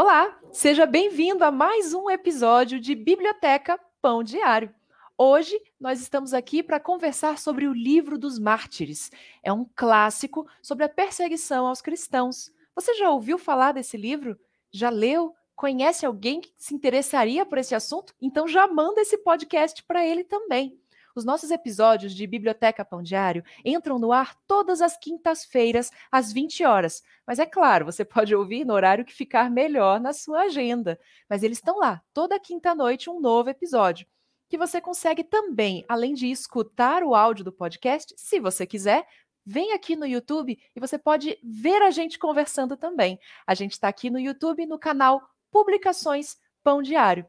Olá, seja bem-vindo a mais um episódio de Biblioteca Pão Diário. Hoje nós estamos aqui para conversar sobre o Livro dos Mártires. É um clássico sobre a perseguição aos cristãos. Você já ouviu falar desse livro? Já leu? Conhece alguém que se interessaria por esse assunto? Então já manda esse podcast para ele também. Os nossos episódios de Biblioteca Pão Diário entram no ar todas as quintas-feiras, às 20 horas. Mas é claro, você pode ouvir no horário que ficar melhor na sua agenda. Mas eles estão lá, toda quinta-noite, um novo episódio. Que você consegue também, além de escutar o áudio do podcast, se você quiser, vem aqui no YouTube e você pode ver a gente conversando também. A gente está aqui no YouTube no canal Publicações Pão Diário.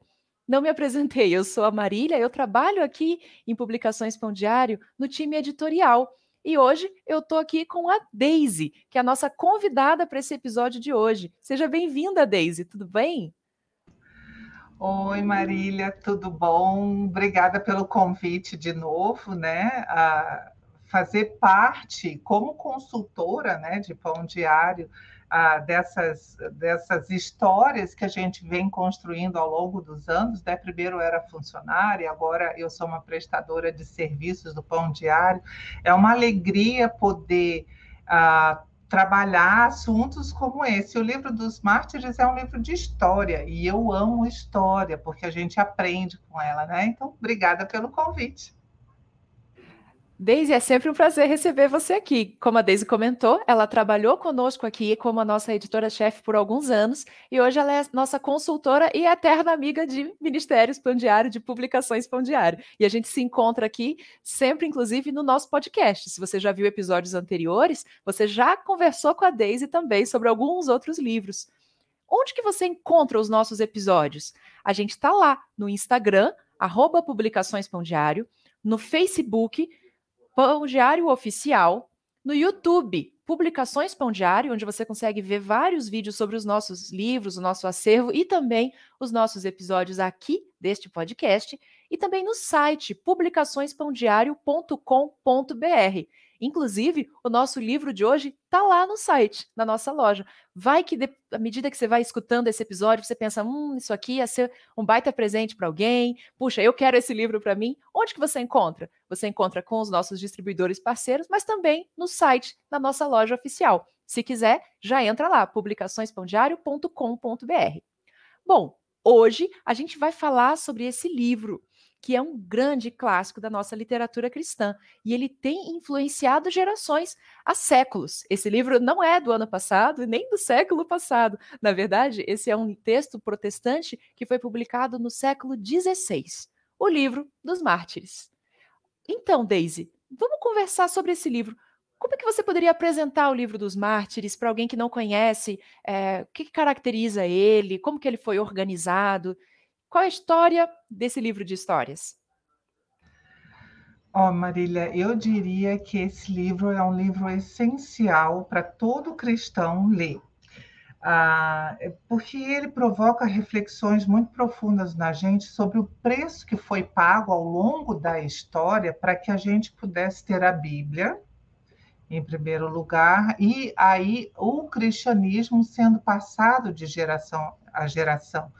Não me apresentei, eu sou a Marília, eu trabalho aqui em Publicações Pão Diário no time editorial. E hoje eu estou aqui com a Daisy, que é a nossa convidada para esse episódio de hoje. Seja bem-vinda, Daisy, tudo bem? Oi, Marília, tudo bom? Obrigada pelo convite de novo, né? A fazer parte como consultora né, de Pão Diário ah, dessas, dessas histórias que a gente vem construindo ao longo dos anos. Né? Primeiro eu era funcionária, agora eu sou uma prestadora de serviços do Pão Diário. É uma alegria poder ah, trabalhar assuntos como esse. O livro dos Mártires é um livro de história e eu amo história porque a gente aprende com ela, né? Então, obrigada pelo convite. Daisy, é sempre um prazer receber você aqui. Como a Daisy comentou, ela trabalhou conosco aqui como a nossa editora-chefe por alguns anos e hoje ela é nossa consultora e eterna amiga de Ministérios Pão Diário, de Publicações Pão Diário. E a gente se encontra aqui sempre, inclusive, no nosso podcast. Se você já viu episódios anteriores, você já conversou com a Daisy também sobre alguns outros livros. Onde que você encontra os nossos episódios? A gente está lá no Instagram, arroba Publicações Pão Diário, no Facebook Pão Diário Oficial, no YouTube, Publicações Pão Diário, onde você consegue ver vários vídeos sobre os nossos livros, o nosso acervo e também os nossos episódios aqui deste podcast, e também no site publicaçõespãodiário.com.br. Inclusive, o nosso livro de hoje está lá no site, na nossa loja. Vai que, de, à medida que você vai escutando esse episódio, você pensa, hum, isso aqui ia ser um baita presente para alguém. Puxa, eu quero esse livro para mim. Onde que você encontra? Você encontra com os nossos distribuidores parceiros, mas também no site, na nossa loja oficial. Se quiser, já entra lá, publicaçõespãodiário.com.br. Bom, hoje a gente vai falar sobre esse livro que é um grande clássico da nossa literatura cristã e ele tem influenciado gerações há séculos. Esse livro não é do ano passado nem do século passado. Na verdade, esse é um texto protestante que foi publicado no século XVI, o livro dos Mártires. Então, Daisy, vamos conversar sobre esse livro. Como é que você poderia apresentar o livro dos Mártires para alguém que não conhece? É, o que, caracteriza ele? Como que ele foi organizado? Qual é a história desse livro de histórias? Ó, oh, Marília, eu diria que esse livro é um livro essencial para todo cristão ler. Ah, porque ele provoca reflexões muito profundas na gente sobre o preço que foi pago ao longo da história para que a gente pudesse ter a Bíblia, em primeiro lugar, e aí o cristianismo sendo passado de geração a geração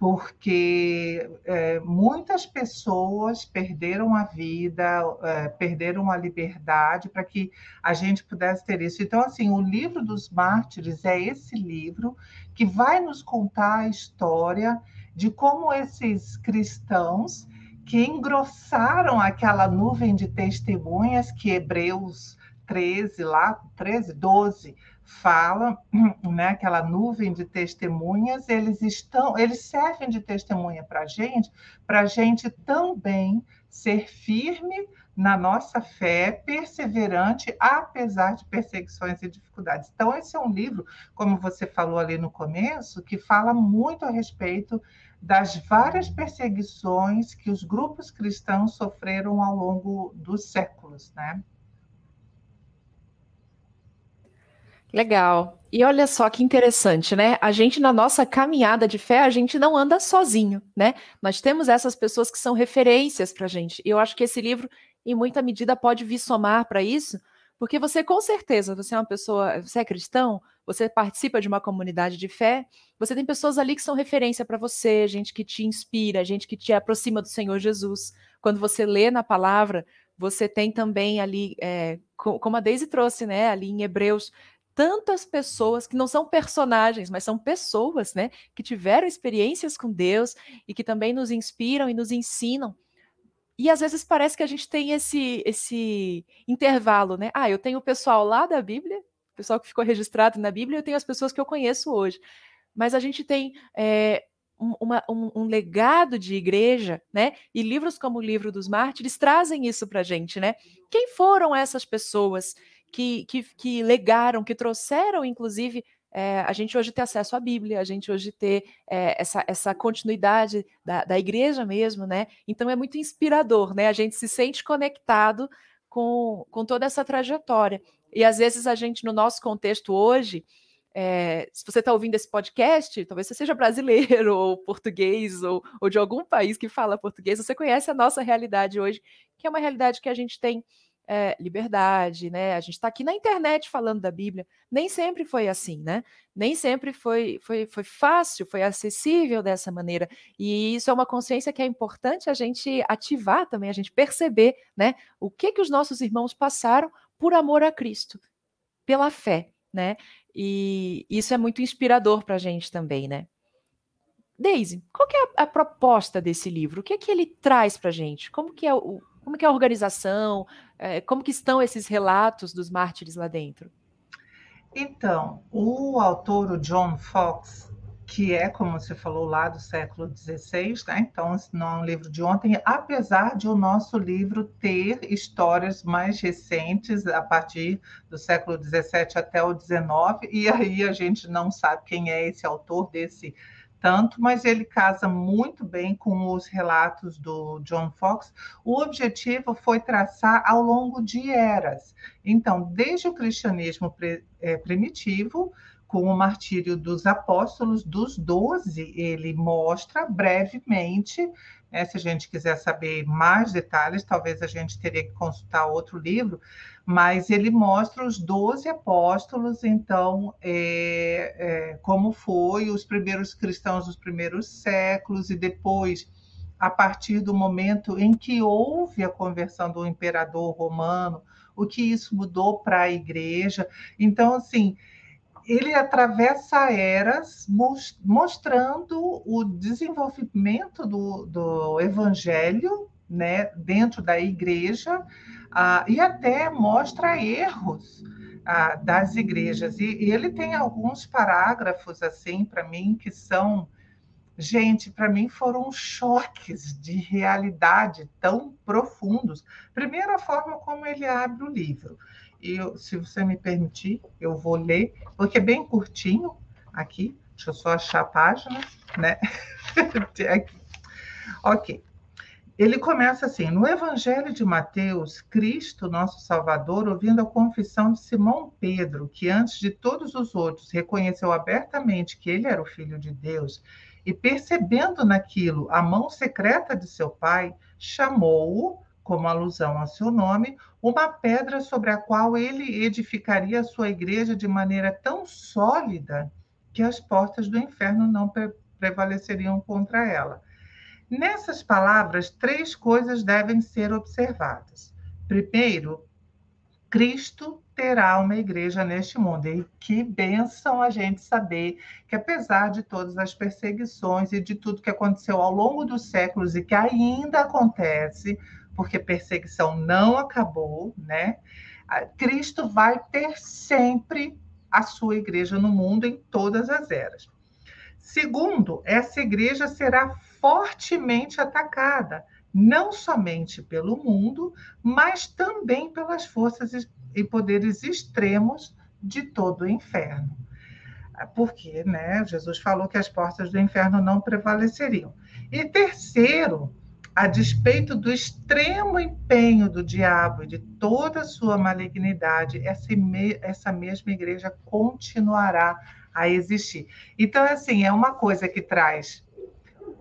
porque é, muitas pessoas perderam a vida, é, perderam a liberdade para que a gente pudesse ter isso. Então, assim, o livro dos mártires é esse livro que vai nos contar a história de como esses cristãos que engrossaram aquela nuvem de testemunhas que Hebreus 13 lá, 13, 12 fala, né, aquela nuvem de testemunhas, eles estão, eles servem de testemunha para a gente, para a gente também ser firme na nossa fé, perseverante, apesar de perseguições e dificuldades. Então, esse é um livro, como você falou ali no começo, que fala muito a respeito das várias perseguições que os grupos cristãos sofreram ao longo dos séculos, né? Legal. E olha só que interessante, né? A gente, na nossa caminhada de fé, a gente não anda sozinho, né? Nós temos essas pessoas que são referências para a gente. E eu acho que esse livro, em muita medida, pode vir somar para isso, Porque você, com certeza, você é uma pessoa, você é cristão, você participa de uma comunidade de fé, você tem pessoas ali que são referência para você, gente que te inspira, gente que te aproxima do Senhor Jesus. Quando você lê na palavra, você tem também ali, é, como a Daisy trouxe, né, ali em Hebreus, tantas pessoas que não são personagens, mas são pessoas, né, que tiveram experiências com Deus e que também nos inspiram e nos ensinam. E às vezes parece que a gente tem esse esse intervalo, né? Ah, eu tenho o pessoal lá da Bíblia, o pessoal que ficou registrado na Bíblia, eu tenho as pessoas que eu conheço hoje. Mas a gente tem é, um, uma, um, um, legado de igreja, né? E livros como o Livro dos Mártires trazem isso para a gente, né? Quem foram essas pessoas que, que, que legaram, que trouxeram, inclusive, é, a gente hoje ter acesso à Bíblia, a gente hoje ter é, essa, essa continuidade da, da igreja mesmo, né? Então é muito inspirador, né? A gente se sente conectado com, com toda essa trajetória. E às vezes a gente, no nosso contexto hoje, é, se você está ouvindo esse podcast, talvez você seja brasileiro ou português ou, ou de algum país que fala português, você conhece a nossa realidade hoje, que é uma realidade que a gente tem é, liberdade, né? A gente está aqui na internet falando da Bíblia. Nem sempre foi assim, né? Nem sempre foi, foi, foi fácil, foi acessível dessa maneira. E isso é uma consciência que é importante a gente ativar também, a gente perceber, né? O que que os nossos irmãos passaram por amor a Cristo, pela fé, né? E isso é muito inspirador para a gente também, né? Daisy, qual que é a, a, proposta desse livro? O que é que ele traz para a gente? Como que é o, como que é a organização? É, como que estão esses relatos dos mártires lá dentro? Então, o autor, o John Fox, que é, como você falou, lá do século XVI, né? então não é um livro de ontem, apesar de o nosso livro ter histórias mais recentes, a partir do século XVII até o XIX, e aí a gente não sabe quem é esse autor desse tanto, mas ele casa muito bem com os relatos do John Fox. O objetivo foi traçar ao longo de eras. Então, desde o cristianismo é, primitivo, com o martírio dos apóstolos, dos doze, ele mostra brevemente né? Se a gente quiser saber mais detalhes, talvez a gente teria que consultar outro livro, mas ele mostra os doze apóstolos, então, é, é, como foi os primeiros cristãos dos primeiros séculos, e depois, a partir do momento em que houve a conversão do imperador romano, o que isso mudou para a igreja. Então, assim, ele atravessa eras mostrando o desenvolvimento do, do evangelho né, dentro da igreja ah, e até mostra erros ah, das igrejas. E, e, ele tem alguns parágrafos assim para mim que são gente, para mim foram choques de realidade tão profundos. Primeiro, a forma como ele abre o livro. E eu, se você me permitir, eu vou ler, porque é bem curtinho aqui. Deixa eu só achar a página, né? Ok. Ele começa assim: no Evangelho de Mateus, Cristo, nosso Salvador, ouvindo a confissão de Simão Pedro, que antes de todos os outros reconheceu abertamente que ele era o Filho de Deus, e percebendo naquilo a mão secreta de seu pai, chamou-o como alusão ao seu nome, uma pedra sobre a qual ele edificaria a sua igreja de maneira tão sólida que as portas do inferno não pre prevaleceriam contra ela. Nessas palavras, três coisas devem ser observadas. Primeiro, Cristo terá uma igreja neste mundo. E que bênção a gente saber que, apesar de todas as perseguições e de tudo que aconteceu ao longo dos séculos e que ainda acontece, porque perseguição não acabou, né? Cristo vai ter sempre a sua igreja no mundo em todas as eras. Segundo, essa igreja será fortemente atacada, não somente pelo mundo, mas também pelas forças e poderes extremos de todo o inferno. Porque né, Jesus falou que as portas do inferno não prevaleceriam. E terceiro, a despeito do extremo empenho do diabo e de toda a sua malignidade, essa, essa mesma igreja continuará a existir. Então, assim, é uma coisa que traz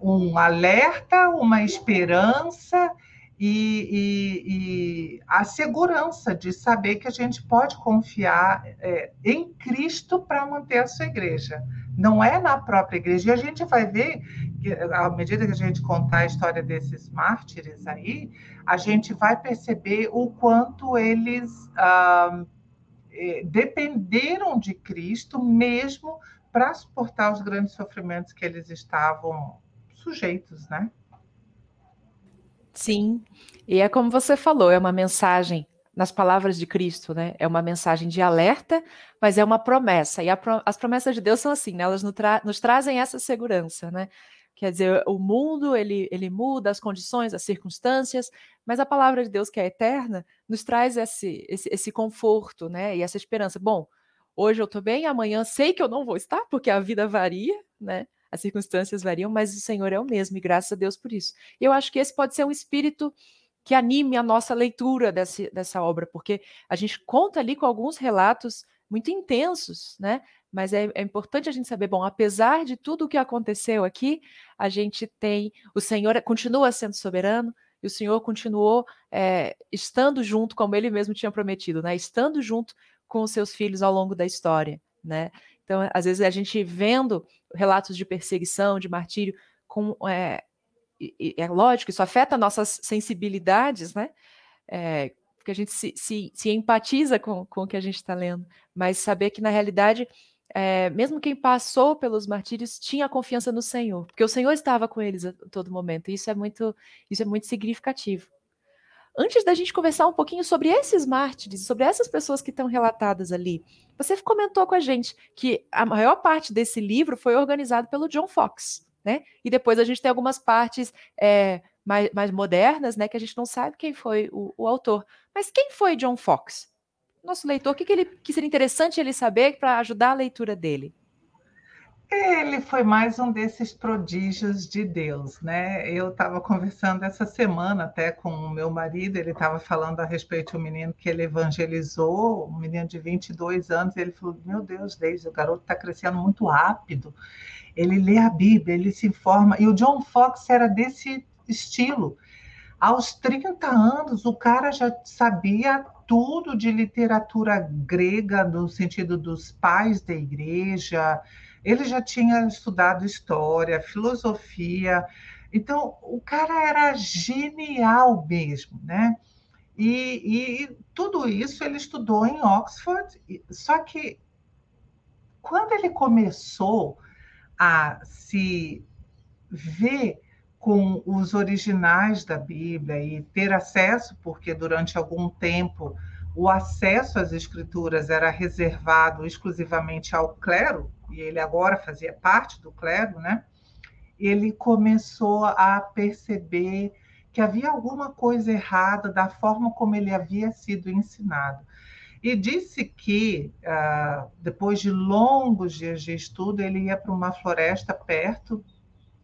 um alerta, uma esperança e, e, e, a segurança de saber que a gente pode confiar é, em Cristo para manter a sua igreja. Não é na própria igreja. E a gente vai ver, que, à medida que a gente contar a história desses mártires aí, a gente vai perceber o quanto eles ah, é, dependeram de Cristo mesmo para suportar os grandes sofrimentos que eles estavam sujeitos, né? Sim, e é como você falou, é uma mensagem nas palavras de Cristo, né? É uma mensagem de alerta, mas é uma promessa. E pro... as promessas de Deus são assim, né? Elas nos, tra... nos, trazem essa segurança, né? Quer dizer, o mundo ele, ele muda, as condições, as circunstâncias, mas a palavra de Deus que é eterna nos traz esse, esse, esse conforto, né? E essa esperança. Bom, hoje eu estou bem, amanhã sei que eu não vou estar, porque a vida varia, né? as circunstâncias variam, mas o Senhor é o mesmo, e graças a Deus por isso. E eu acho que esse pode ser um espírito que anime a nossa leitura desse, dessa obra, porque a gente conta ali com alguns relatos muito intensos, né? Mas é, é, importante a gente saber, bom, apesar de tudo o que aconteceu aqui, a gente tem, o Senhor continua sendo soberano, e o Senhor continuou é, estando junto, como ele mesmo tinha prometido, né? Estando junto com os seus filhos ao longo da história, né? Então, às vezes, a gente vendo relatos de perseguição, de martírio, com, é, é lógico, isso afeta nossas sensibilidades, né? É, porque a gente se, se, se empatiza com, com o que a gente está lendo, mas saber que, na realidade, é, mesmo quem passou pelos martírios tinha confiança no Senhor, porque o Senhor estava com eles a todo momento, e isso é muito, isso é muito significativo. Antes da gente conversar um pouquinho sobre esses mártires, sobre essas pessoas que estão relatadas ali, você comentou com a gente que a maior parte desse livro foi organizado pelo John Fox, né? E depois a gente tem algumas partes é, mais, mais, modernas, né? Que a gente não sabe quem foi o, o autor. Mas quem foi John Fox? Nosso leitor, o que, que, ele, que seria interessante ele saber para ajudar a leitura dele? Ele foi mais um desses prodígios de Deus, né? Eu estava conversando essa semana até com o meu marido, ele estava falando a respeito do menino que ele evangelizou, um menino de 22 anos, ele falou: Meu Deus, desde o garoto está crescendo muito rápido. Ele lê a Bíblia, ele se informa. E o John Fox era desse estilo. Aos 30 anos, o cara já sabia tudo de literatura grega, no sentido dos pais da igreja ele já tinha estudado história, filosofia, então o cara era genial mesmo, né? E, e tudo isso ele estudou em Oxford, só que quando ele começou a se ver com os originais da Bíblia e ter acesso, porque durante algum tempo o acesso às escrituras era reservado exclusivamente ao clero, e ele agora fazia parte do clero, né? Ele começou a perceber que havia alguma coisa errada da forma como ele havia sido ensinado. E disse que, uh, depois de longos dias de estudo, ele ia para uma floresta perto,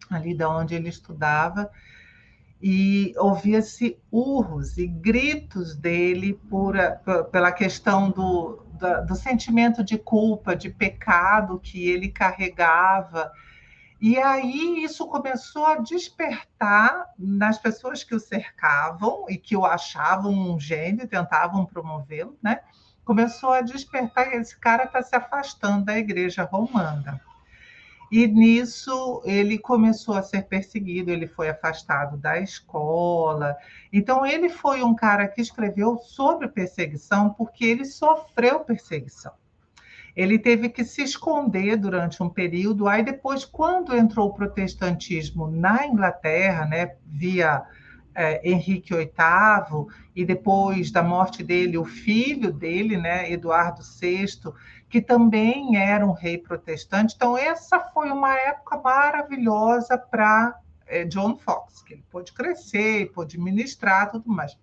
ali da onde ele estudava, e ouvia-se urros e gritos dele por, pela questão do, do, do sentimento de culpa, de pecado que ele carregava. E aí isso começou a despertar nas pessoas que o cercavam e que o achavam um gênio, tentavam promovê-lo, né? Começou a despertar que esse cara está se afastando da igreja romana. E nisso ele começou a ser perseguido, ele foi afastado da escola. Então ele foi um cara que escreveu sobre perseguição porque ele sofreu perseguição. Ele teve que se esconder durante um período, aí depois quando entrou o protestantismo na Inglaterra, né, via é, Henrique VIII e depois da morte dele o filho dele, né, Eduardo VI, que também era um rei protestante. Então, essa foi uma época maravilhosa para é, John Fox, que ele pôde crescer, pôde ministrar tudo mais.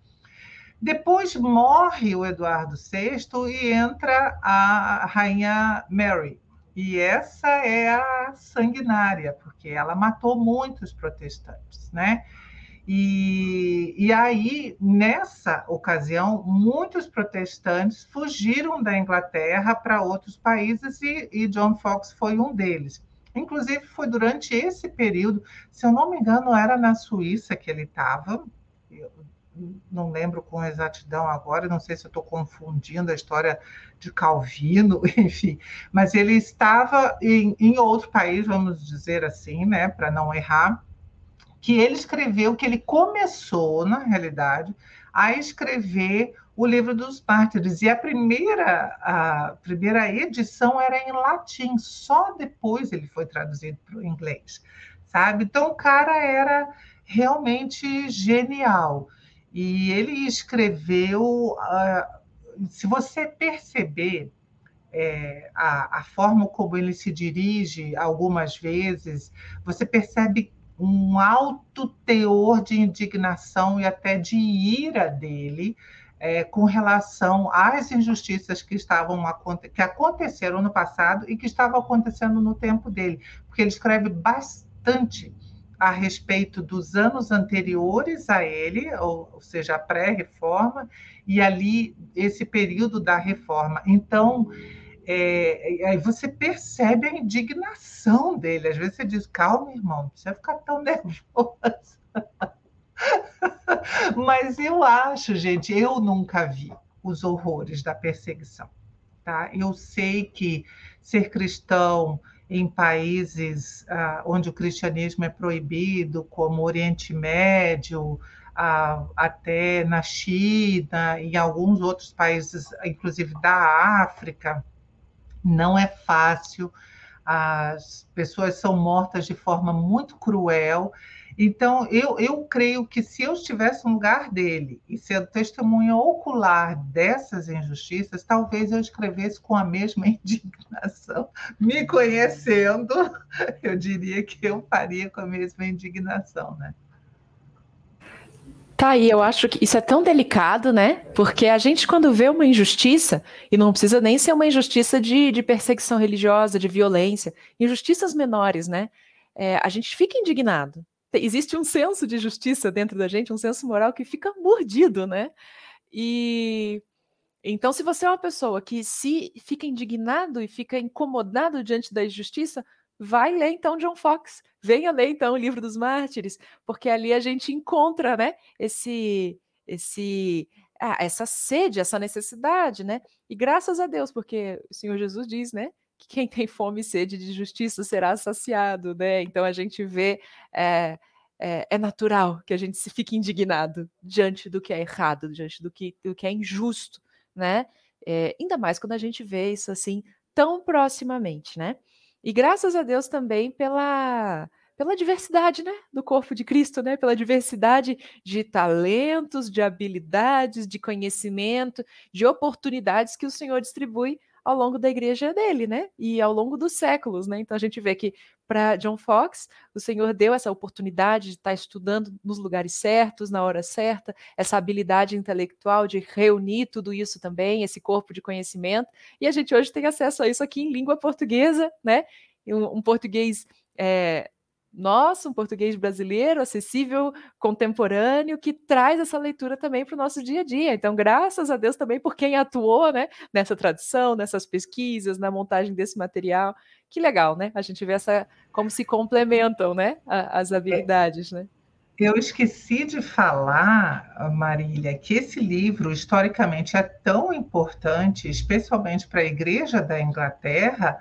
Depois morre o Eduardo VI e entra a rainha Mary. E essa é a sanguinária, porque ela matou muitos protestantes, né? E, e aí, nessa ocasião, muitos protestantes fugiram da Inglaterra para outros países e, e John Fox foi um deles. Inclusive, foi durante esse período, se eu não me engano, era na Suíça que ele estava, não lembro com exatidão agora, não sei se eu estou confundindo a história de Calvino, enfim, mas ele estava em, em outro país, vamos dizer assim, né, para não errar, que ele escreveu, que ele começou, na realidade, a escrever o livro dos mártires. E a primeira, a primeira edição era em latim, só depois ele foi traduzido para o inglês, sabe? Então o cara era realmente genial. E ele escreveu, uh, se você perceber é, a, a forma como ele se dirige algumas vezes, você percebe um alto teor de indignação e até de ira dele é, com relação às injustiças que estavam que aconteceram no passado e que estavam acontecendo no tempo dele, porque ele escreve bastante a respeito dos anos anteriores a ele, ou, ou seja, a pré-reforma, e ali esse período da reforma. Então, é, aí você percebe a indignação dele. Às vezes você diz, calma, irmão, não precisa ficar tão nervoso. Mas eu acho, gente, eu nunca vi os horrores da perseguição. Tá? Eu sei que ser cristão em países ah, onde o cristianismo é proibido, como Oriente Médio, ah, até na China e alguns outros países, inclusive da África, não é fácil. As pessoas são mortas de forma muito cruel então, eu, eu creio que se eu estivesse no lugar dele e sendo testemunha ocular dessas injustiças, talvez eu escrevesse com a mesma indignação. Me conhecendo, eu diria que eu faria com a mesma indignação, né? Tá aí, eu acho que isso é tão delicado, né? Porque a gente, quando vê uma injustiça, e não precisa nem ser uma injustiça de, de perseguição religiosa, de violência, injustiças menores, né? É, a gente fica indignado existe um senso de justiça dentro da gente, um senso moral que fica mordido, né? E então, se você é uma pessoa que se fica indignado e fica incomodado diante da injustiça, vai ler então John Fox, venha ler então o livro dos Mártires, porque ali a gente encontra, né, esse esse ah, essa sede, essa necessidade, né? E graças a Deus, porque o Senhor Jesus diz, né, que quem tem fome e sede de justiça será saciado, né? Então a gente vê. É, é, é, natural que a gente se fique indignado diante do que é errado, diante do que, do que é injusto, né? É, ainda mais quando a gente vê isso assim tão proximamente, né? E graças a Deus também pela pela diversidade, né, do corpo de Cristo, né, pela diversidade de talentos, de habilidades, de conhecimento, de oportunidades que o Senhor distribui ao longo da igreja dele, né? E ao longo dos séculos, né? Então a gente vê que para John Fox, o Senhor deu essa oportunidade de estar estudando nos lugares certos, na hora certa, essa habilidade intelectual de reunir tudo isso também, esse corpo de conhecimento. E a gente hoje tem acesso a isso aqui em língua portuguesa, né? Um, um português é, nosso, um português brasileiro, acessível, contemporâneo, que traz essa leitura também para o nosso dia a dia. Então, graças a Deus também por quem atuou né, nessa tradução, nessas pesquisas, na montagem desse material. Que legal, né? A gente vê essa como se complementam né, as é. habilidades, né? Eu esqueci de falar, Marília, que esse livro historicamente é tão importante, especialmente para a Igreja da Inglaterra,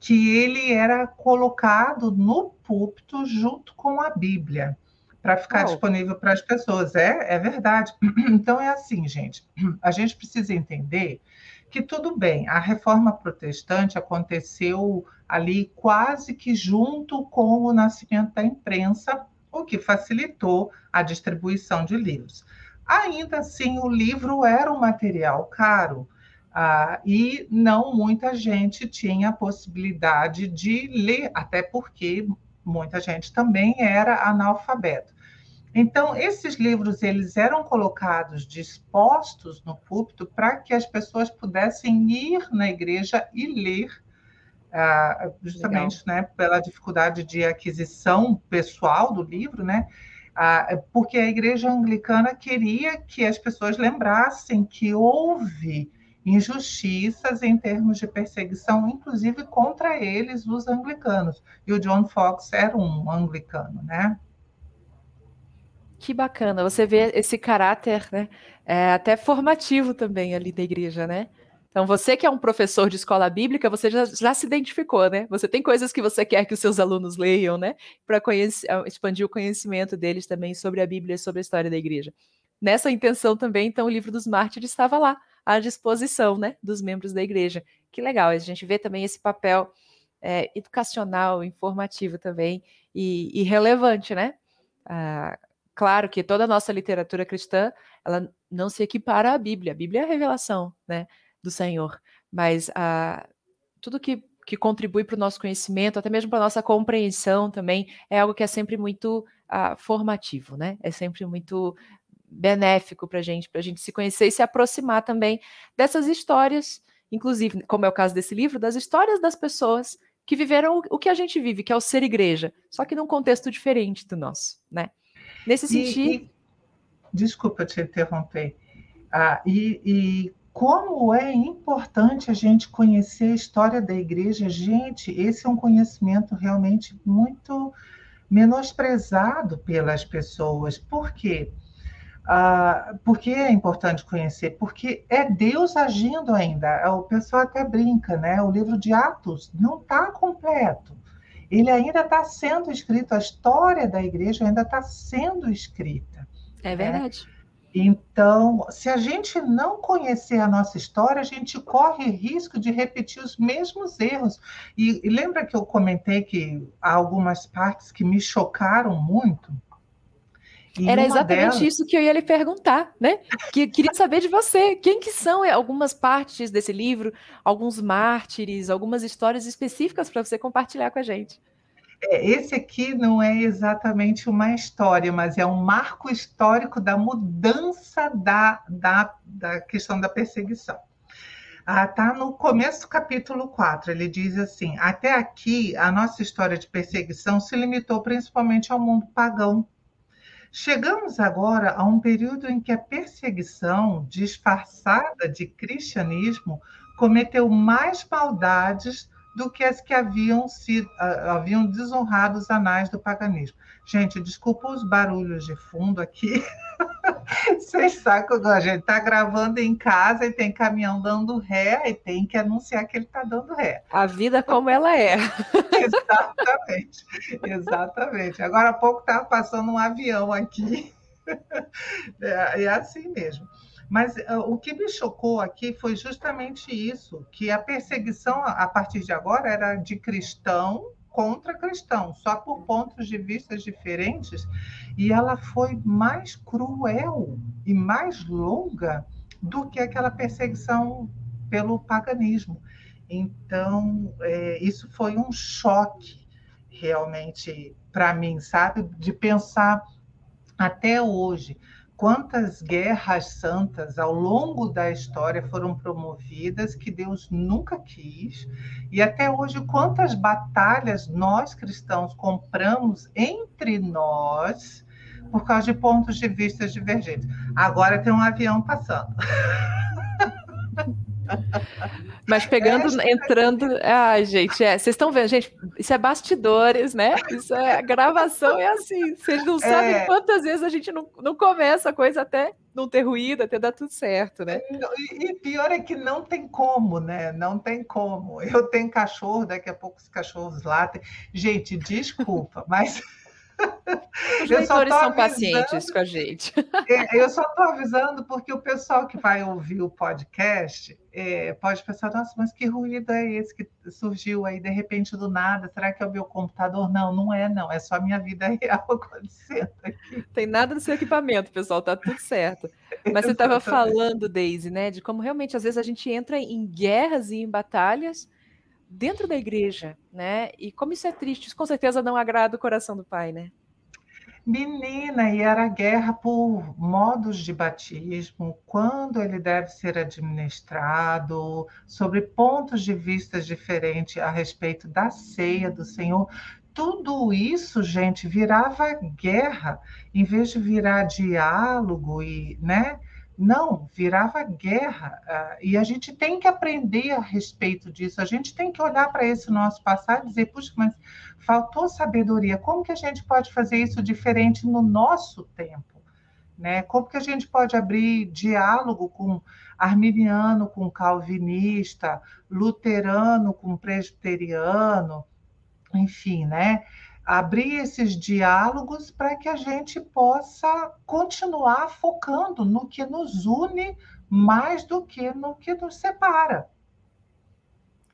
que ele era colocado no púlpito junto com a Bíblia para ficar oh. disponível para as pessoas. É, é verdade. Então é assim, gente. A gente precisa entender que tudo bem, a reforma protestante aconteceu ali quase que junto com o nascimento da imprensa, o que facilitou a distribuição de livros. Ainda assim, o livro era um material caro ah, e não muita gente tinha a possibilidade de ler, até porque muita gente também era analfabeto. Então, esses livros eles eram colocados dispostos no púlpito para que as pessoas pudessem ir na igreja e ler, ah, justamente né, pela dificuldade de aquisição pessoal do livro, né? Ah, porque a igreja anglicana queria que as pessoas lembrassem que houve injustiças em termos de perseguição, inclusive contra eles, os anglicanos. E o John Fox era um anglicano, né? Que bacana, você vê esse caráter, né? É até formativo também ali da igreja, né? Então, você que é um professor de escola bíblica, você já, já se identificou, né? Você tem coisas que você quer que os seus alunos leiam, né? Para ah, expandir o conhecimento deles também sobre a Bíblia e sobre a história da igreja. Nessa intenção também, então, o livro dos mártires estava lá, à disposição, né? Dos membros da igreja. Que legal, a gente vê também esse papel é, educacional, informativo também e, e relevante, né? Ah, claro que toda a nossa literatura cristã, ela não se equipara à Bíblia. A Bíblia é a revelação, né, do Senhor. Mas ah, tudo que, que contribui para o nosso conhecimento, até mesmo para a nossa compreensão também, é algo que é sempre muito ah, formativo, né? É sempre muito benéfico para a gente, para a gente se conhecer e se aproximar também dessas histórias, inclusive, como é o caso desse livro, das histórias das pessoas que viveram o que a gente vive, que é o ser igreja, só que num contexto diferente do nosso, né? Nesse sentido. E, e, desculpa te interromper. Ah, e, e como é importante a gente conhecer a história da igreja, gente, esse é um conhecimento realmente muito menosprezado pelas pessoas. Por quê? Ah, por que é importante conhecer? Porque é Deus agindo ainda. O pessoal até brinca, né? O livro de Atos não está completo ele ainda está sendo escrito, a história da igreja ainda está sendo escrita. É né? verdade. Né? Então, se a gente não conhecer a nossa história, a gente corre risco de repetir os mesmos erros. E, e lembra que eu comentei que há algumas partes que me chocaram muito? E Era exatamente delas... isso que eu ia lhe perguntar, né? Que queria saber de você. Quem que são algumas partes desse livro, alguns mártires, algumas histórias específicas para você compartilhar com a gente? É, esse aqui não é exatamente uma história, mas é um marco histórico da mudança da, da, da questão da perseguição. Está ah, tá no começo do capítulo 4. Ele diz assim: Até aqui, a nossa história de perseguição se limitou principalmente ao mundo pagão Chegamos agora a um período em que a perseguição, disfarçada de cristianismo, cometeu mais maldades do que as que haviam sido haviam desonrado os anais do paganismo. Gente, desculpa os barulhos de fundo aqui. Vocês que a gente está gravando em casa e tem caminhão dando ré e tem que anunciar que ele está dando ré. A vida como ela é. exatamente, exatamente. Agora há pouco estava passando um avião aqui. É, é assim mesmo. Mas uh, o que me chocou aqui foi justamente isso, que a perseguição a partir de agora era de cristão contra cristão, só por pontos de vista diferentes, e ela foi mais cruel e mais longa do que aquela perseguição pelo paganismo. Então, é, isso foi um choque realmente para mim, sabe? De pensar até hoje quantas guerras santas ao longo da história foram promovidas que Deus nunca quis, e até hoje quantas batalhas nós cristãos compramos entre nós por causa de pontos de vista divergentes. Agora tem um avião passando. Mas pegando, é, entrando. Ai, gente, é, vocês estão vendo, gente, isso é bastidores, né? Isso é gravação, é assim. Vocês não sabem é... quantas vezes a gente não, não começa a coisa até não ter ruído, até dar tudo certo, né? E, e pior é que não tem como, né? Não tem como. Eu tenho cachorro, daqui a pouco os cachorros latem. Gente, desculpa, mas. Os leitores são pacientes com a gente. É, eu só estou avisando porque o pessoal que vai ouvir o podcast é, pode pensar, nossa, mas que ruído é esse que surgiu aí de repente do nada? Será que é o meu computador? Não, não é, não. É só a minha vida real acontecendo aqui. Tem nada no seu equipamento, pessoal, tá tudo certo. Mas você estava falando, Daisy, né, de como realmente às vezes a gente entra em guerras e em batalhas dentro da igreja, né? E como isso é triste, isso com certeza não agrada o coração do pai, né? Menina, e era guerra por modos de batismo, quando ele deve ser administrado, sobre pontos de vista diferentes a respeito da ceia do Senhor. Tudo isso, gente, virava guerra, em vez de virar diálogo e, né? Não, virava guerra. Uh, e a gente tem que aprender a respeito disso. A gente tem que olhar para esse nosso passado e dizer, puxa, mas faltou sabedoria. Como que a gente pode fazer isso diferente no nosso tempo? Né? Como que a gente pode abrir diálogo com arminiano, com calvinista, luterano, com presbiteriano, enfim, né? Abrir esses diálogos para que a gente possa continuar focando no que nos une mais do que no que nos separa.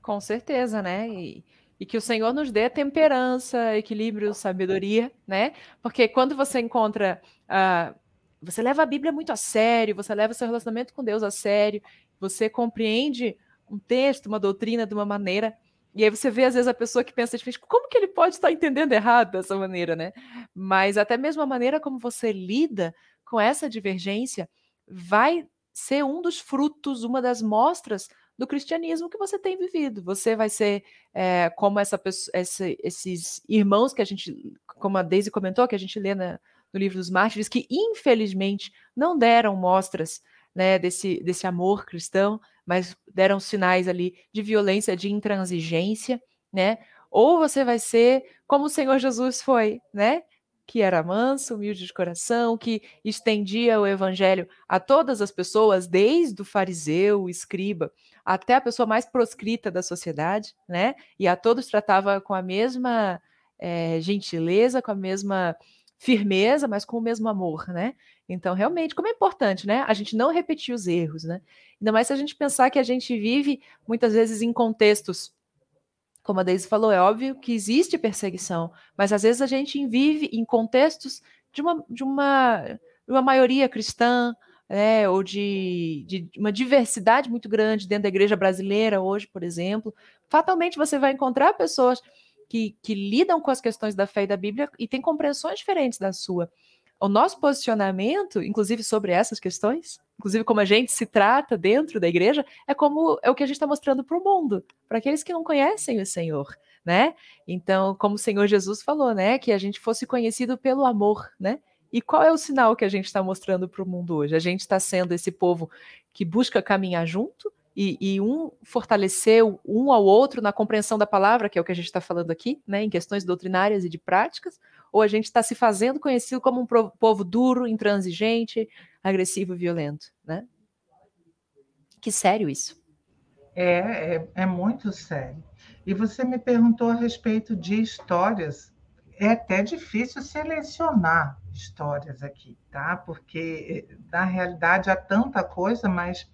Com certeza, né? E, e que o Senhor nos dê temperança, equilíbrio, sabedoria, né? Porque quando você encontra. Uh, você leva a Bíblia muito a sério, você leva seu relacionamento com Deus a sério, você compreende um texto, uma doutrina de uma maneira e aí você vê, às vezes, a pessoa que pensa difícil, como que ele pode estar entendendo errado dessa maneira, né? Mas até mesmo a maneira como você lida com essa divergência vai ser um dos frutos, uma das mostras do cristianismo que você tem vivido. Você vai ser é, como essa esse, esses irmãos que a gente, como a Daisy comentou, que a gente lê na, no livro dos mártires, que infelizmente não deram mostras né, desse, desse amor cristão, mas deram sinais ali de violência, de intransigência, né? Ou você vai ser como o Senhor Jesus foi, né? Que era manso, humilde de coração, que estendia o evangelho a todas as pessoas, desde o fariseu, o escriba, até a pessoa mais proscrita da sociedade, né? E a todos tratava com a mesma é, gentileza, com a mesma firmeza, mas com o mesmo amor, né? Então, realmente, como é importante, né? A gente não repetir os erros, né? Ainda mais se a gente pensar que a gente vive muitas vezes em contextos, como a Deise falou, é óbvio que existe perseguição, mas às vezes a gente vive em contextos de uma, de uma, uma maioria cristã, né, ou de, de, uma diversidade muito grande dentro da igreja brasileira hoje, por exemplo. Fatalmente você vai encontrar pessoas que, que lidam com as questões da fé e da Bíblia e têm compreensões diferentes da sua. O nosso posicionamento, inclusive sobre essas questões, inclusive como a gente se trata dentro da igreja, é como é o que a gente está mostrando para o mundo, para aqueles que não conhecem o Senhor, né? Então, como o Senhor Jesus falou, né, que a gente fosse conhecido pelo amor, né? E qual é o sinal que a gente está mostrando para o mundo hoje? A gente está sendo esse povo que busca caminhar junto, e, e, um fortalecer um ao outro na compreensão da palavra, que é o que a gente está falando aqui, né, em questões doutrinárias e de práticas, ou a gente está se fazendo conhecido como um povo duro, intransigente, agressivo e violento, né? Que sério isso. É, é, é muito sério. E você me perguntou a respeito de histórias. É até difícil selecionar histórias aqui, tá? Porque na realidade há tanta coisa, mas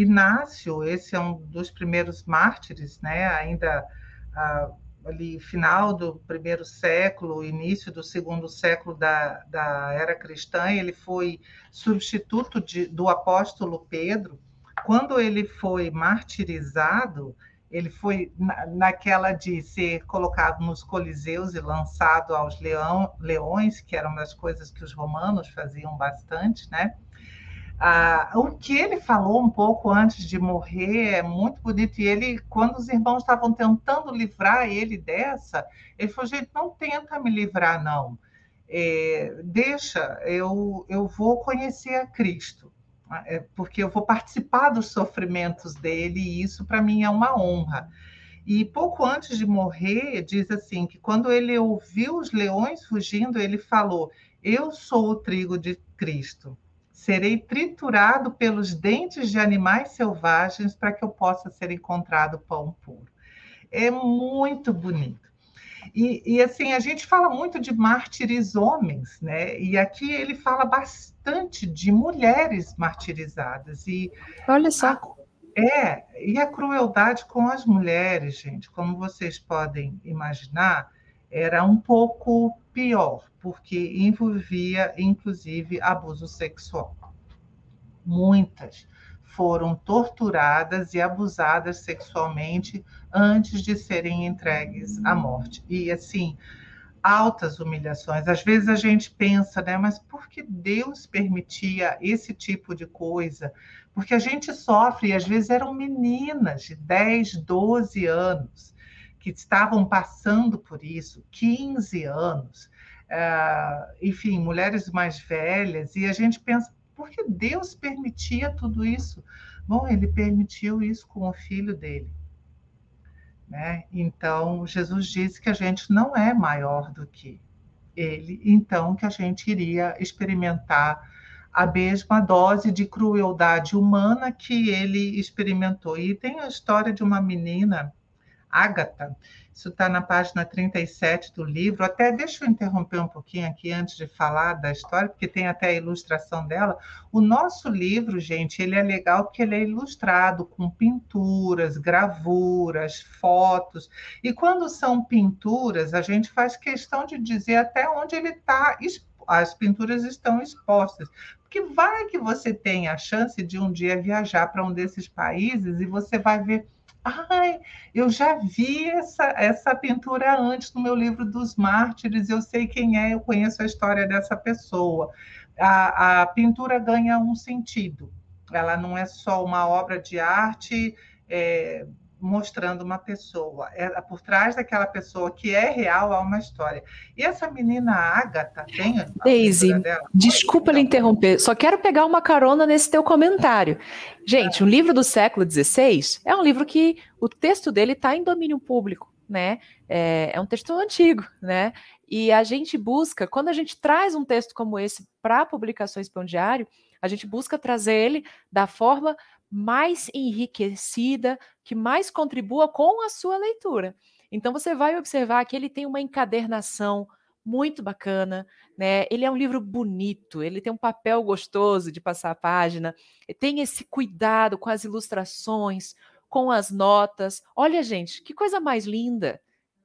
Inácio, esse é um dos primeiros mártires, né? Ainda ah, ali final do primeiro século, início do segundo século da, da era cristã, ele foi substituto de, do apóstolo Pedro. Quando ele foi martirizado, ele foi na, naquela de ser colocado nos coliseus e lançado aos leão, leões, que era uma das coisas que os romanos faziam bastante, né? Ah, o que ele falou um pouco antes de morrer é muito bonito. E ele, quando os irmãos estavam tentando livrar ele dessa, ele falou: gente, não tenta me livrar, não. É, deixa, eu, eu vou conhecer a Cristo, é, porque eu vou participar dos sofrimentos dele, e isso para mim é uma honra. E pouco antes de morrer, diz assim: que quando ele ouviu os leões fugindo, ele falou: Eu sou o trigo de Cristo serei triturado pelos dentes de animais selvagens para que eu possa ser encontrado pão puro. É muito bonito. E, e, assim, a gente fala muito de mártires homens, né? E aqui ele fala bastante de mulheres martirizadas. E Olha só. A, é, e a crueldade com as mulheres, gente, como vocês podem imaginar, era um pouco pior, porque envolvia, inclusive, abuso sexual. Muitas foram torturadas e abusadas sexualmente antes de serem entregues à morte. E, assim, altas humilhações. Às vezes a gente pensa, né, mas por que Deus permitia esse tipo de coisa? Porque a gente sofre, e às vezes eram meninas de 10, 12 anos que estavam passando por isso, 15 anos, enfim, mulheres mais velhas, e a gente pensa, Por que Deus permitia tudo isso? Bom, ele permitiu isso com o filho dele. Né? Então, Jesus disse que a gente não é maior do que ele, então que a gente iria experimentar a mesma dose de crueldade humana que ele experimentou. E tem a história de uma menina, Ágata, isso está na página 37 do livro. Até deixa eu interromper um pouquinho aqui antes de falar da história, porque tem até a ilustração dela. O nosso livro, gente, ele é legal porque ele é ilustrado com pinturas, gravuras, fotos. E quando são pinturas, a gente faz questão de dizer até onde ele está as pinturas estão expostas. Porque vai que você tenha a chance de um dia viajar para um desses países e você vai ver Ai, eu já vi essa, essa pintura antes no meu livro dos mártires, eu sei quem é, eu conheço a história dessa pessoa. A, a pintura ganha um sentido, ela não é só uma obra de arte. É, mostrando uma pessoa. É, por trás daquela pessoa que é real há uma história. E essa menina Agatha tem Daisy, desculpa lhe interromper, só quero pegar uma carona nesse teu comentário. Gente, é. um livro do século XVI é um livro que o texto dele está em domínio público, né? É, é um texto antigo, né? E a gente busca, quando a gente traz um texto como esse para publicações Pão Diário, a gente busca trazer ele da forma mais enriquecida, que mais contribua com a sua leitura. Então você vai observar que ele tem uma encadernação muito bacana, né? Ele é um livro bonito, ele tem um papel gostoso de passar a página, tem esse cuidado com as ilustrações, com as notas. Olha, gente, que coisa mais linda!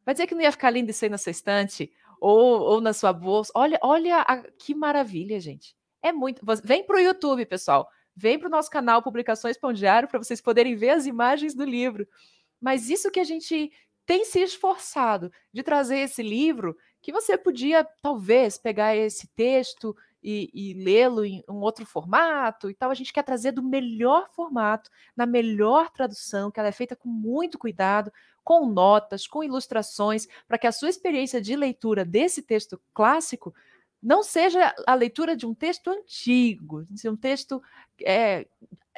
Vai dizer que não ia ficar lindo isso aí na sua estante ou, ou na sua bolsa? Olha, olha a, que maravilha, gente! É muito. Vem para o YouTube, pessoal. Vem para o nosso canal Publicações Pão Diário para vocês poderem ver as imagens do livro. Mas isso que a gente tem se esforçado de trazer esse livro, que você podia talvez pegar esse texto e, e lê-lo em um outro formato e tal. A gente quer trazer do melhor formato, na melhor tradução, que ela é feita com muito cuidado, com notas, com ilustrações, para que a sua experiência de leitura desse texto clássico não seja a leitura de um texto antigo, de um texto é,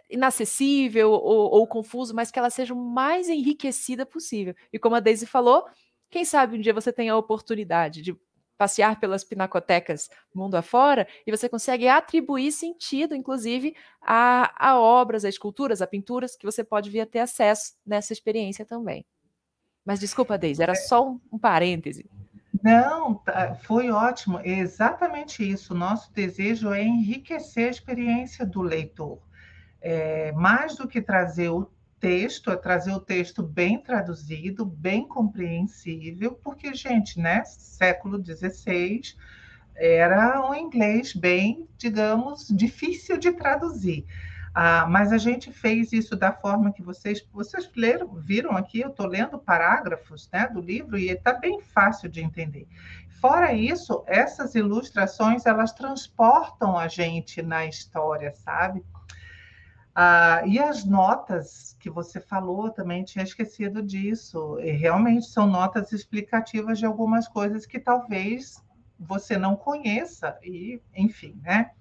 inacessível ou, ou, confuso, mas que ela seja o mais enriquecida possível. E como a Daisy falou, quem sabe um dia você tenha a oportunidade de passear pelas pinacotecas mundo afora e você consegue atribuir sentido, inclusive, a, a obras, a esculturas, a pinturas que você pode vir a ter acesso nessa experiência também. Mas desculpa, Deise, era só um, um parêntese. Não, tá, foi ótimo. É exatamente isso. Nosso desejo é enriquecer a experiência do leitor. É, mais do que trazer o texto, é trazer o texto bem traduzido, bem compreensível, porque, gente, né, século XVI era um inglês bem, digamos, difícil de traduzir. Ah, mas a gente fez isso da forma que vocês vocês leram, viram aqui, eu estou lendo parágrafos né, do livro e está bem fácil de entender. Fora isso, essas ilustrações elas transportam a gente na história, sabe? Ah, e as notas que você falou, também tinha esquecido disso. E realmente são notas explicativas de algumas coisas que talvez você não conheça, e enfim, né?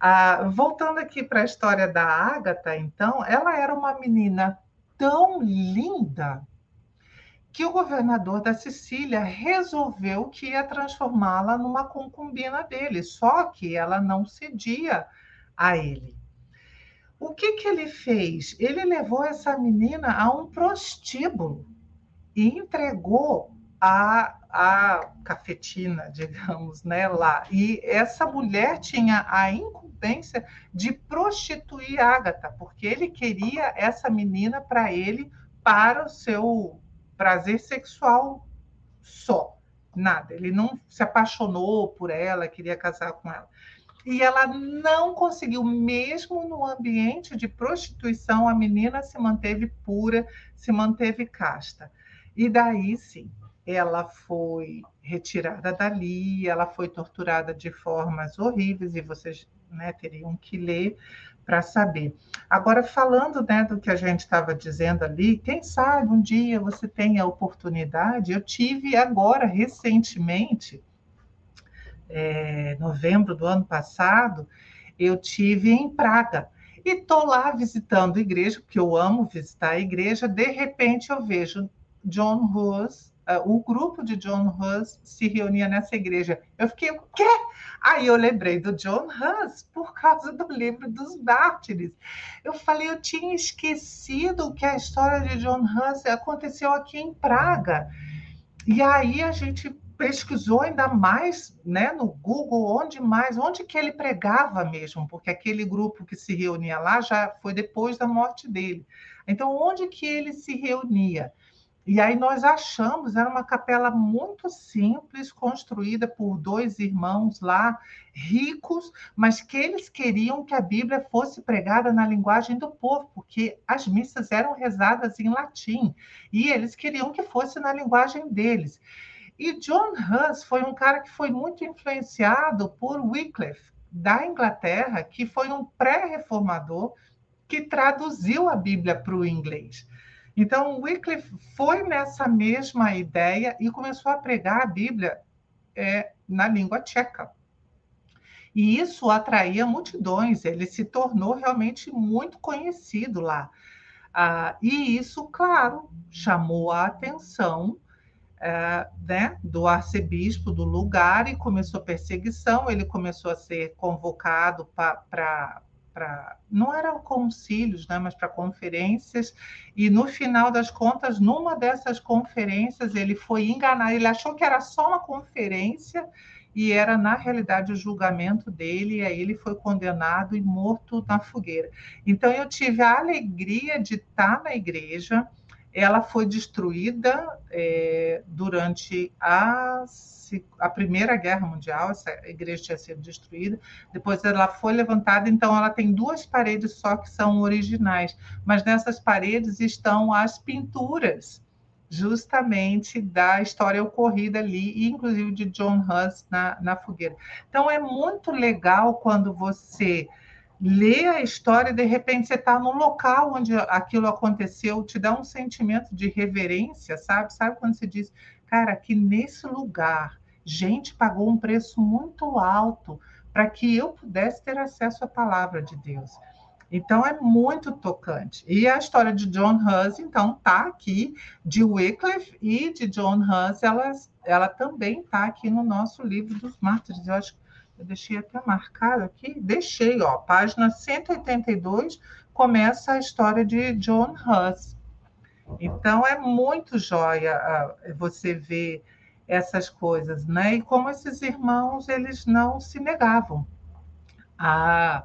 Ah, voltando aqui para a história da Ágata, então, ela era uma menina tão linda que o governador da Sicília resolveu que ia transformá-la numa concubina dele, só que ela não cedia a ele. O que, que ele fez? Ele levou essa menina a um prostíbulo e entregou a, a cafetina, digamos, né, lá. E essa mulher tinha a incumbência de prostituir Ágata, porque ele queria essa menina para ele, para o seu prazer sexual só. Nada. Ele não se apaixonou por ela, queria casar com ela. E ela não conseguiu, mesmo no ambiente de prostituição, a menina se manteve pura, se manteve casta. E daí sim, ela foi retirada dali, ela foi torturada de formas horríveis, e vocês né, teriam que ler para saber. Agora, falando né, do que a gente estava dizendo ali, quem sabe um dia você tenha a oportunidade, eu tive agora, recentemente, é, novembro do ano passado, eu tive em Praga. E estou lá visitando a igreja, porque eu amo visitar a igreja. De repente, eu vejo John uh, o grupo de John Hus se reunia nessa igreja. Eu fiquei, o quê? Aí eu lembrei do John Hus por causa do livro dos mártires. Eu falei, eu tinha esquecido que a história de John Hus aconteceu aqui em Praga. E aí a gente pesquisou ainda mais né, no Google onde mais, onde que ele pregava mesmo, porque aquele grupo que se reunia lá já foi depois da morte dele. Então, onde que ele se reunia? E aí nós achamos, era uma capela muito simples, construída por dois irmãos lá, ricos, mas que eles queriam que a Bíblia fosse pregada na linguagem do povo, porque as missas eram rezadas em latim, e eles queriam que fosse na linguagem deles. E John Hus foi um cara que foi muito influenciado por Wycliffe, da Inglaterra, que foi um pré-reformador que traduziu a Bíblia para o inglês. Então, Wycliffe foi nessa mesma ideia e começou a pregar a Bíblia é, na língua tcheca. E isso atraía multidões, ele se tornou realmente muito conhecido lá. Ah, e isso, claro, chamou a atenção é, né, do arcebispo do lugar e começou perseguição. Ele começou a ser convocado para. Não eram concílios, né, mas para conferências, e no final das contas, numa dessas conferências, ele foi enganado. Ele achou que era só uma conferência e era, na realidade, o julgamento dele, e aí ele foi condenado e morto na fogueira. Então, eu tive a alegria de estar na igreja ela foi destruída é, durante a, a Primeira Guerra Mundial, essa igreja tinha sido destruída, depois ela foi levantada, então ela tem duas paredes só que são originais, mas nessas paredes estão as pinturas justamente da história ocorrida ali, inclusive de John Hus na, na fogueira. Então é muito legal quando você lê a história e de repente você está no local onde aquilo aconteceu, te dá um sentimento de reverência, sabe? Sabe quando você diz, cara, aqui nesse lugar, gente pagou um preço muito alto para que eu pudesse ter acesso à palavra de Deus. Então é muito tocante. E a história de John Hus, então, tá aqui, de Wycliffe e de John Hus, ela, ela também tá aqui no nosso livro dos mártires. Eu acho que eu deixei até marcado aqui, deixei, ó, página 182, começa a história de John Hus. Então, é muito joia uh, você ver essas coisas, né? E como esses irmãos, eles não se negavam a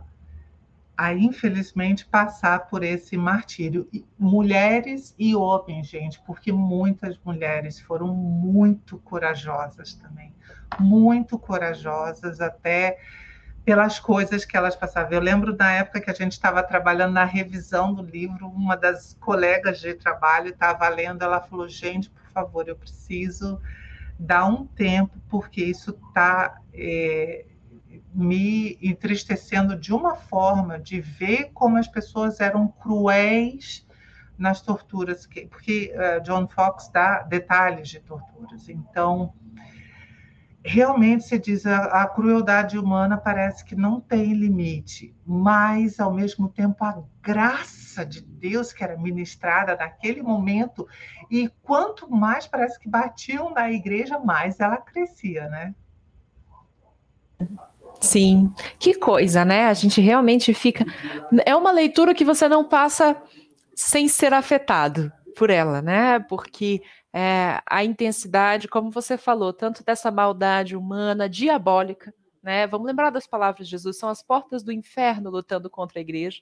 a infelizmente passar por esse martírio. Mulheres e homens, gente, porque muitas mulheres foram muito corajosas também, muito corajosas até pelas coisas que elas passavam. Eu lembro da época que a gente estava trabalhando na revisão do livro, uma das colegas de trabalho estava lendo, ela falou: "Gente, por favor, eu preciso dar um tempo porque isso está é, me entristecendo de uma forma de ver como as pessoas eram cruéis nas torturas, que, porque uh, John Fox dá detalhes de torturas. Então, realmente se diz a, a, crueldade humana parece que não tem limite, mas ao mesmo tempo a graça de Deus que era ministrada naquele momento e quanto mais parece que batiam na igreja, mais ela crescia, né? Sim, que coisa, né? A gente realmente fica. É uma leitura que você não passa sem ser afetado por ela, né? Porque é, a intensidade, como você falou, tanto dessa maldade humana, diabólica, né? Vamos lembrar das palavras de Jesus, são as portas do inferno lutando contra a igreja,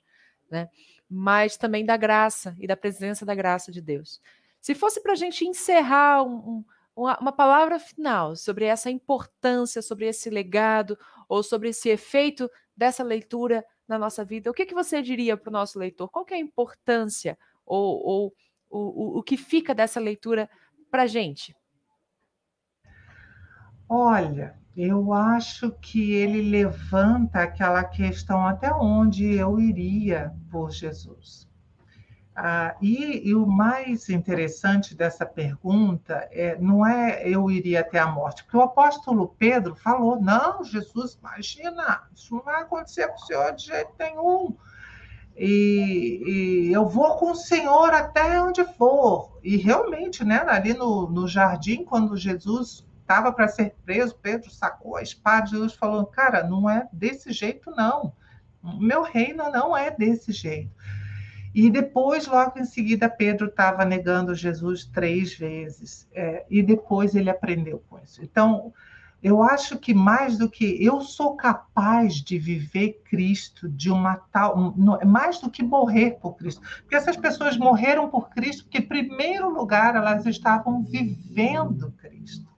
né? Mas também da graça e da presença da graça de Deus. Se fosse para a gente encerrar um, um uma, uma, palavra final sobre essa importância, sobre esse legado ou sobre esse efeito dessa leitura na nossa vida, o que, que você diria para o nosso leitor? Qual é a importância ou, ou o, o, o que fica dessa leitura para a gente? Olha, eu acho que ele levanta aquela questão até onde eu iria por Jesus. Ah, e, e, o mais interessante dessa pergunta é, não é eu iria até a morte, porque o apóstolo Pedro falou: não, Jesus, imagina, isso não vai acontecer com o Senhor de jeito nenhum. E, e eu vou com o Senhor até onde for. E realmente, né, ali no, no jardim, quando Jesus estava para ser preso, Pedro sacou a espada, Jesus falou: cara, não é desse jeito, não. Meu reino não é desse jeito. E depois, logo em seguida, Pedro estava negando Jesus três vezes. É, e depois ele aprendeu com isso. Então, eu acho que mais do que eu sou capaz de viver Cristo de uma tal. Mais do que morrer por Cristo. Porque essas pessoas morreram por Cristo porque, em primeiro lugar, elas estavam vivendo Cristo.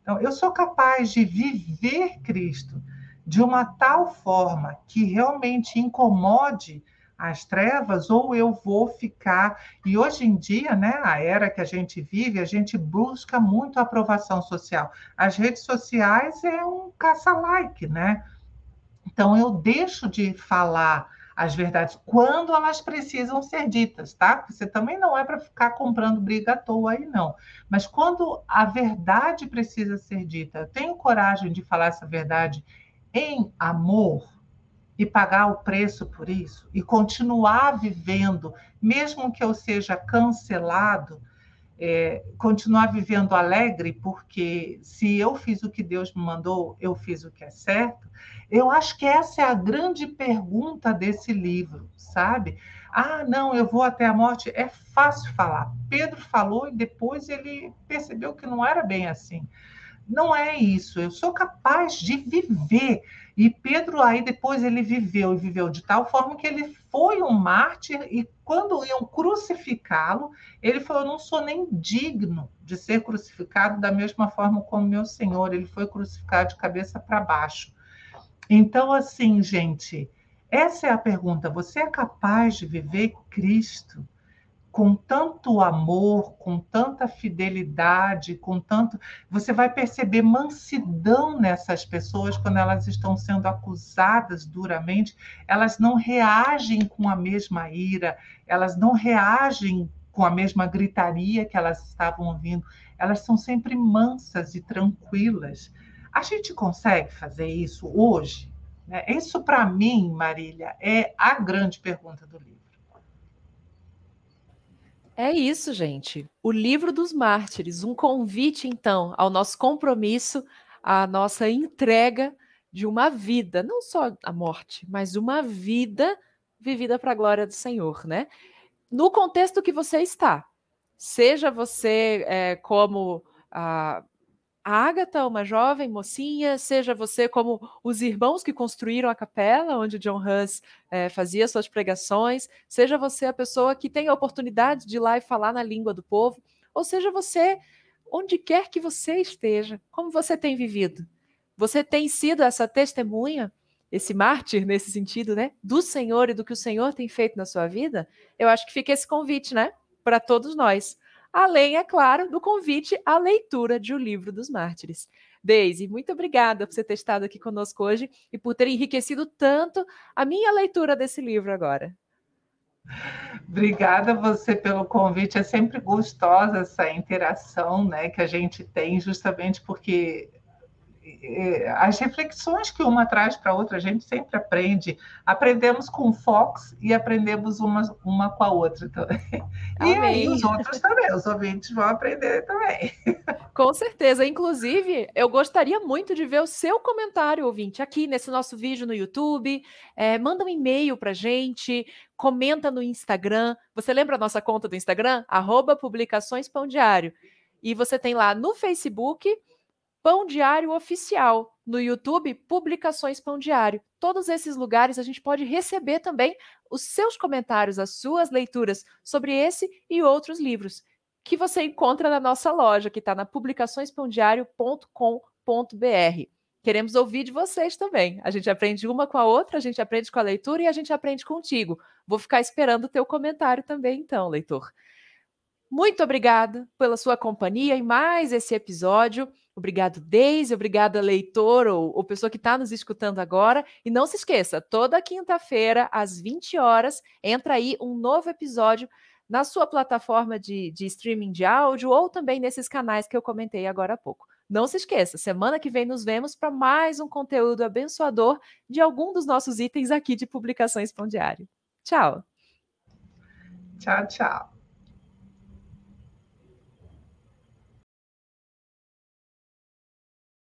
Então, eu sou capaz de viver Cristo de uma tal forma que realmente incomode as trevas ou eu vou ficar. E hoje em dia, né, a era que a gente vive, a gente busca muito aprovação social. As redes sociais é um caça-like, né? Então eu deixo de falar as verdades quando elas precisam ser ditas, tá? Você também não é para ficar comprando briga à toa aí, não. Mas quando a verdade precisa ser dita, eu tenho coragem de falar essa verdade em amor, e pagar o preço por isso e continuar vivendo, mesmo que eu seja cancelado, é, continuar vivendo alegre, porque se eu fiz o que Deus me mandou, eu fiz o que é certo. Eu acho que essa é a grande pergunta desse livro, sabe? Ah, não, eu vou até a morte. É fácil falar. Pedro falou e depois ele percebeu que não era bem assim. Não é isso. Eu sou capaz de viver e Pedro aí depois ele viveu e viveu de tal forma que ele foi um mártir e quando iam crucificá-lo, ele falou: "Não sou nem digno de ser crucificado da mesma forma como meu Senhor". Ele foi crucificado de cabeça para baixo. Então assim, gente, essa é a pergunta. Você é capaz de viver Cristo? Com tanto amor, com tanta fidelidade, com tanto. Você vai perceber mansidão nessas pessoas quando elas estão sendo acusadas duramente, elas não reagem com a mesma ira, elas não reagem com a mesma gritaria que elas estavam ouvindo, elas são sempre mansas e tranquilas. A gente consegue fazer isso hoje? Né? Isso, para mim, Marília, é a grande pergunta do livro. É isso, gente. O livro dos mártires, um convite, então, ao nosso compromisso, à nossa entrega de uma vida, não só a morte, mas uma vida vivida para a glória do Senhor, né? No contexto que você está, seja você é, como a a Agatha, uma jovem mocinha, seja você como os irmãos que construíram a capela onde John Hus é, fazia suas pregações, seja você a pessoa que tem a oportunidade de ir lá e falar na língua do povo, ou seja você, onde quer que você esteja, como você tem vivido. Você tem sido essa testemunha, esse mártir nesse sentido, né, do Senhor e do que o Senhor tem feito na sua vida? Eu acho que fica esse convite, né, para todos nós além, é claro, do convite à leitura de O Livro dos Mártires. Deise, muito obrigada por você ter estado aqui conosco hoje e por ter enriquecido tanto a minha leitura desse livro agora. Obrigada você pelo convite. É sempre gostosa essa interação né, que a gente tem, justamente porque as reflexões que uma traz para a outra, a gente sempre aprende. Aprendemos com o Fox e aprendemos uma, uma com a outra também. E aí os outros também, os ouvintes vão aprender também. Com certeza. Inclusive, eu gostaria muito de ver o seu comentário, ouvinte, aqui nesse nosso vídeo no YouTube. É, manda um e-mail para gente, comenta no Instagram. Você lembra a nossa conta do Instagram? Arroba Publicações Pão Diário. E você tem lá no Facebook Pão Diário Oficial, no YouTube, Publicações Pão Diário. Todos esses lugares a gente pode receber também os seus comentários, as suas leituras sobre esse e outros livros que você encontra na nossa loja, que está na publicaçõespãodiário.com.br. Queremos ouvir de vocês também. A gente aprende uma com a outra, a gente aprende com a leitura e a gente aprende contigo. Vou ficar esperando o teu comentário também, então, leitor. Muito obrigada pela sua companhia em mais esse episódio. Obrigado, Deise. Obrigada, leitor ou, ou pessoa que está nos escutando agora. E não se esqueça, toda quinta-feira, às 20 horas, entra aí um novo episódio na sua plataforma de, de streaming de áudio ou também nesses canais que eu comentei agora há pouco. Não se esqueça, semana que vem nos vemos para mais um conteúdo abençoador de algum dos nossos itens aqui de publicações Pão Diário. Tchau. Tchau, tchau.